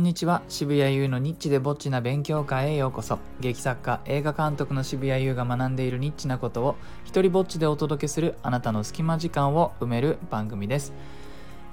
んにちは。渋谷優のニッチでぼっちな勉強会へようこそ。劇作家映画監督の渋谷優が学んでいるニッチなことを一人ぼっちでお届けするあなたの隙間時間を埋める番組です。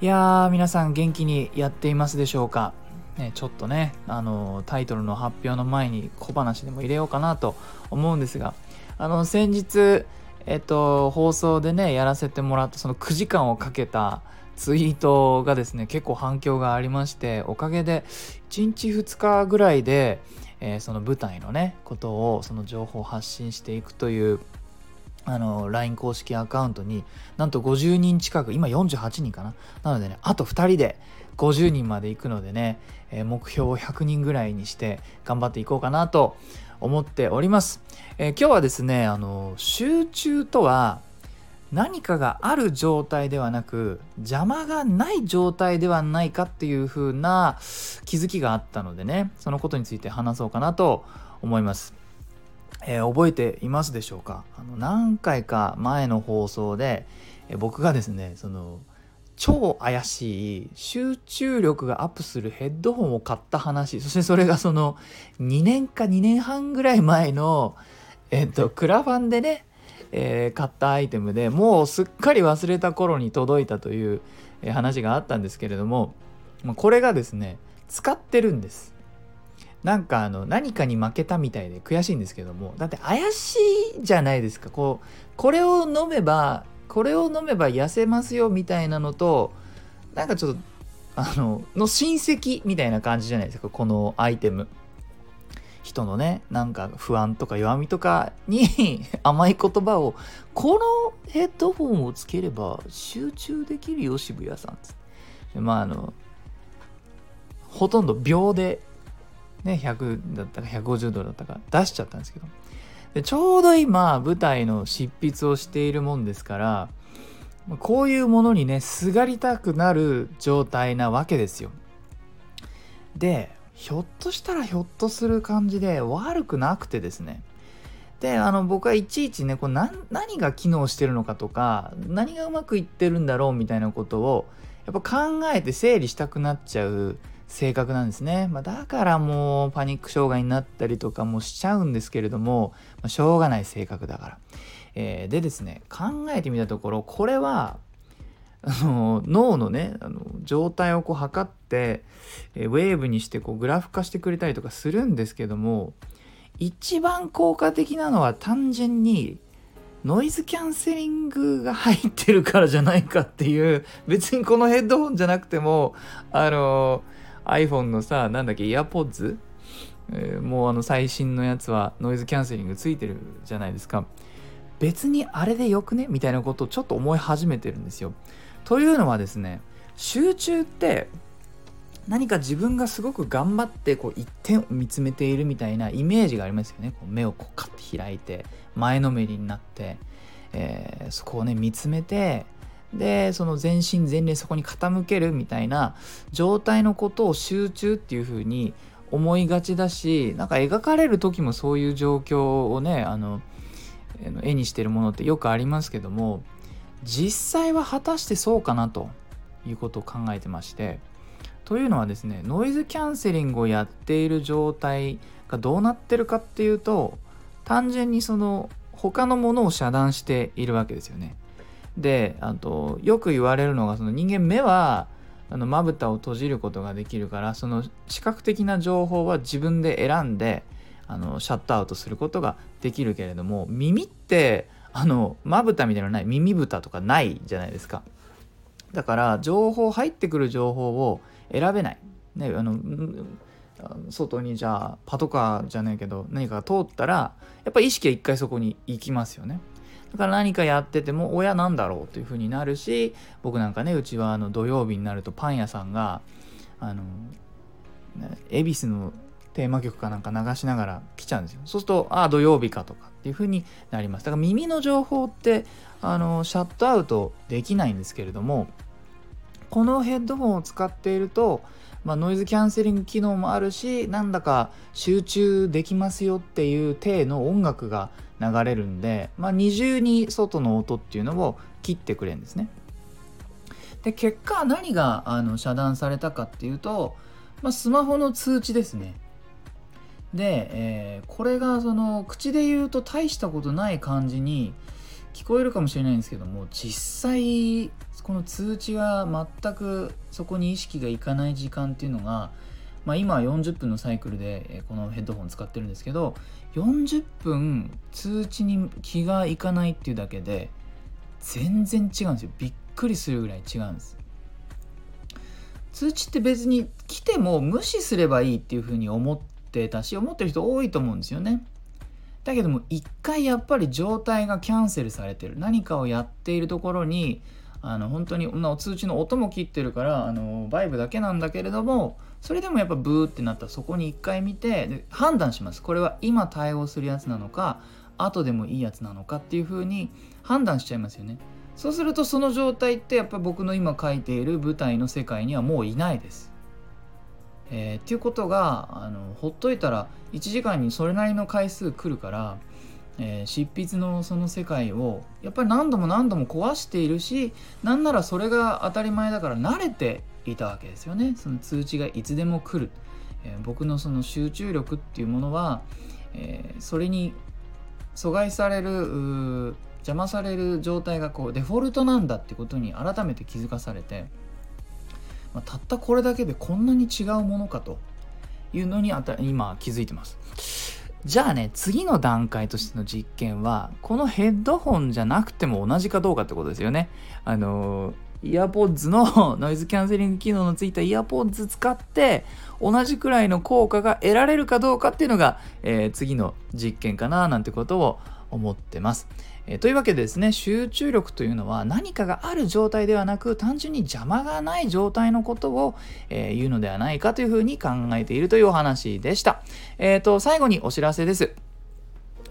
いやー皆さん元気にやっていますでしょうか？ね、ちょっとねあのタイトルの発表の前に小話でも入れようかなと思うんですがあの先日えっと放送でねやらせてもらったその9時間をかけたツイートがですね結構反響がありましておかげで1日2日ぐらいで、えー、その舞台のねことをその情報を発信していくというあの LINE 公式アカウントになんと50人近く今48人かな？なのでねあと2人で50人まで行くのでね、えー、目標を100人ぐらいにして頑張っていこうかなと思っております、えー、今日はですねあの集中とは何かがある状態ではなく邪魔がない状態ではないかっていう風な気づきがあったのでねそのことについて話そうかなと思います。えー、覚えていますでしょうか？あの何回か前の放送で、えー、僕がですねその超怪しい集中力がアップするヘッドホンを買った話そしてそれがその2年か2年半ぐらい前のえっとクラファンでねえー、買ったアイテムでもうすっかり忘れた頃に届いたという話があったんですけれどもこれがですね使ってるんです。なんかあの何かに負けたみたいで悔しいんですけどもだって怪しいじゃないですか。こうこれを飲めばこれを飲めば痩せますよみたいなのとなんかちょっとあのの親戚みたいな感じじゃないですか。このアイテム。人のねなんか不安とか弱みとかに 甘い言葉をこのヘッドフォンをつければ集中できるよ渋谷さんつって。まああのほとんど秒でね100だったか150ドルだったか出しちゃったんですけど。でちょうど今舞台の執筆をしているもんですからこういうものにねすがりたくなる状態なわけですよ。でひょっとしたらひょっとする感じで悪くなくてですね。であの僕はいちいちねこう何が機能してるのかとか何がうまくいってるんだろうみたいなことをやっぱ考えて整理したくなっちゃう性格なんですね、まあ、だからもうパニック障害になったりとかもしちゃうんですけれども、まあ、しょうがない性格だから、えー、でですね考えてみたところこれはあの脳のねあの状態をこう測って、えウェーブにしてこうグラフ化してくれたりとかするんですけども一番効果的なのは単純にノイズキャンセリングが入ってるからじゃないかっていう別にこのヘッドホンじゃなくてもあの iPhone のさなんだっけ AirPods、えー、もうあの最新のやつはノイズキャンセリングついてるじゃないですか。別にあれでよくね？みたいなことをちょっと思い始めてるんですよ。というのはですね集中って何か自分がすごく頑張ってこう一点を見つめているみたいなイメージがありますよね。こう目をこうカッて開いて前のめりになって、えー、そこをね見つめてでその全身全霊そこに傾けるみたいな状態のことを集中っていう風に思いがちだしなんか描かれる時もそういう状況をねあの絵にしてるものってよくありますけども実際は果たしてそうかなということを考えてましてというのはですねノイズキャンセリングをやっている状態がどうなってるかっていうと単純にその他のものを遮断しているわけですよね。であとよく言われるのがその人間目はまぶたを閉じることができるからその視覚的な情報は自分で選んであのシャットアウトすることができるけれども耳ってあのまぶたみたいなのない。耳蓋とかないじゃないですか。だから情報入ってくる情報を選べない、ね、あの外にじゃあパトカーじゃないけど何かが通ったらやっぱ意識は一回そこに行きますよね。だから何かやっててもおやなんだろうというふうになるし僕なんかねうちはあの土曜日になるとパン屋さんがあの恵比寿のテーマ曲かなんか流しながら来ちゃうんですよ。そうすると、ああ、土曜日かとかっていう風になります。だから耳の情報って、あの、シャットアウトできないんですけれども、このヘッドホンを使っていると、まあ、ノイズキャンセリング機能もあるし、なんだか集中できますよっていう体の音楽が流れるんで、まあ、二重に外の音っていうのを切ってくれるんですね。で結果何があの遮断されたかっていうとまあ、スマホの通知ですねで、えー、これがその口で言うと大したことない感じに聞こえるかもしれないんですけども実際この通知が全くそこに意識がいかない時間っていうのが、まあ、今は40分のサイクルでこのヘッドホン使ってるんですけど40分通知に気がいかないっていうだけで全然違うんですよ。びっくりするぐらい違うんです。通知って別に来ても無視すればいいっていうふうに思ってたし思ってる人多いと思うんですよね。だけども一回やっぱり状態がキャンセルされてる。何かをやっているところにあの本当に通知の音も切ってるからあのバイブだけなんだけれどもそれでもやっぱブーってなった。らそこに一回見て判断します。これは今対応するやつなのか後でもいいやつなのかっていう風に判断しちゃいますよね。そうするとその状態ってやっぱ僕の今書いている舞台の世界にはもういないです。えー、っていうことがあのほっといたら1時間にそれなりの回数来るからえー、執筆のその世界をやっぱり何度も何度も壊しているしなんならそれが当たり前だから慣れていたわけですよね。その通知がいつでも来る、えー、僕のその集中力っていうものは、えー、それに阻害される邪魔される状態がこうデフォルトなんだってことに改めて気づかされて、まあ、たったこれだけでこんなに違うものかというのにあた今気づいてます。じゃあね、次の段階としての実験は、このヘッドホンじゃなくても同じかどうかってことですよね。あのイヤポッズの ノイズキャンセリング機能のついたイヤポッズ使って同じくらいの効果が得られるかどうかっていうのが、えー、次の実験かななんてことを思ってます。え、というわけでですね集中力というのは何かがある状態ではなく単純に邪魔がない状態のことを、えー、言うのではないかというふうに考えているというお話でした。えっ、ー、と最後にお知らせです。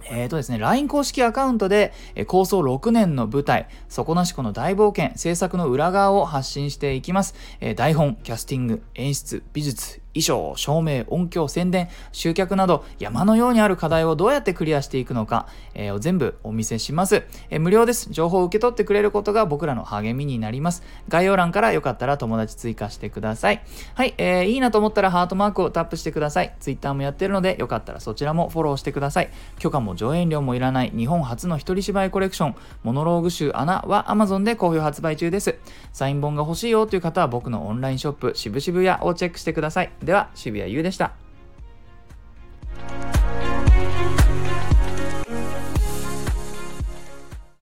えーとですね、LINE 公式アカウントで、え構想6年の舞台、底なしこの大冒険、制作の裏側を発信していきます。え、台本、キャスティング、演出、美術、衣装、照明、音響、宣伝、集客など山のようにある課題をどうやってクリアしていくのか、えー、を全部お見せします、えー、無料です。情報を受け取ってくれることが僕らの励みになります。概要欄からよかったら友達追加してください。はい、えー、いいなと思ったらハートマークをタップしてください。Twitter もやってるのでよかったらそちらもフォローしてください。許可も上演料もいらない日本初の一人芝居コレクション、モノローグ集穴は Amazon で好評発売中です。サイン本が欲しいよという方は僕のオンラインショップ渋々屋をチェックしてください。では、渋谷優でした。